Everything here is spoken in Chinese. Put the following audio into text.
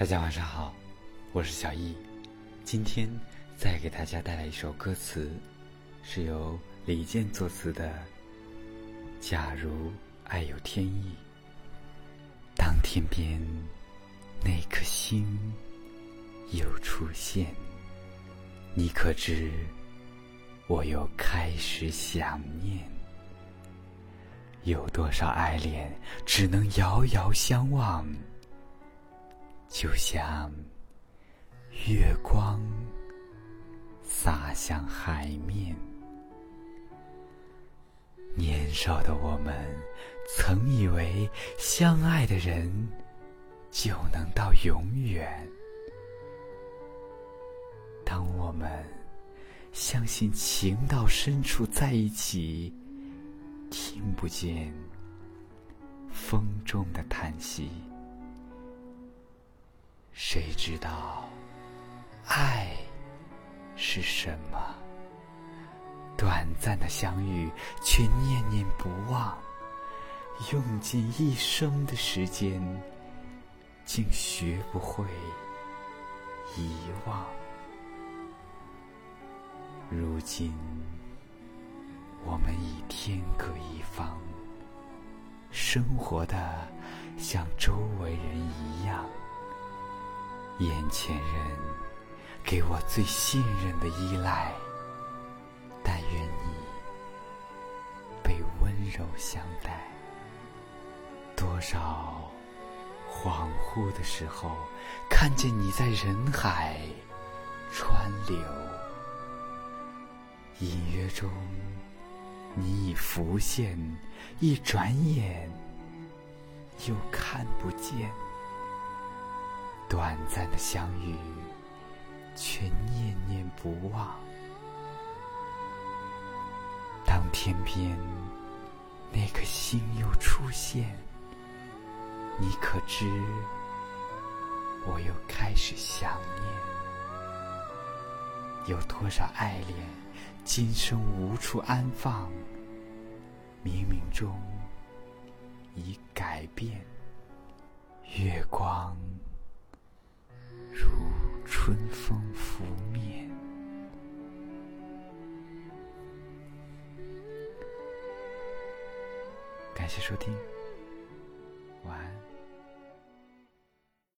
大家晚上好，我是小易，今天再给大家带来一首歌词，是由李健作词的《假如爱有天意》。当天边那颗星又出现，你可知我又开始想念？有多少爱恋只能遥遥相望？就像月光洒向海面，年少的我们曾以为相爱的人就能到永远。当我们相信情到深处在一起，听不见风中的叹息。谁知道爱是什么？短暂的相遇，却念念不忘，用尽一生的时间，竟学不会遗忘。如今，我们已天各一方，生活的像周围。眼前人给我最信任的依赖，但愿你被温柔相待。多少恍惚的时候，看见你在人海川流，隐约中你已浮现，一转眼又看不见。短暂的相遇，却念念不忘。当天边那颗星又出现，你可知我又开始想念？有多少爱恋，今生无处安放？冥冥中已改变，月光。感谢收听晚安。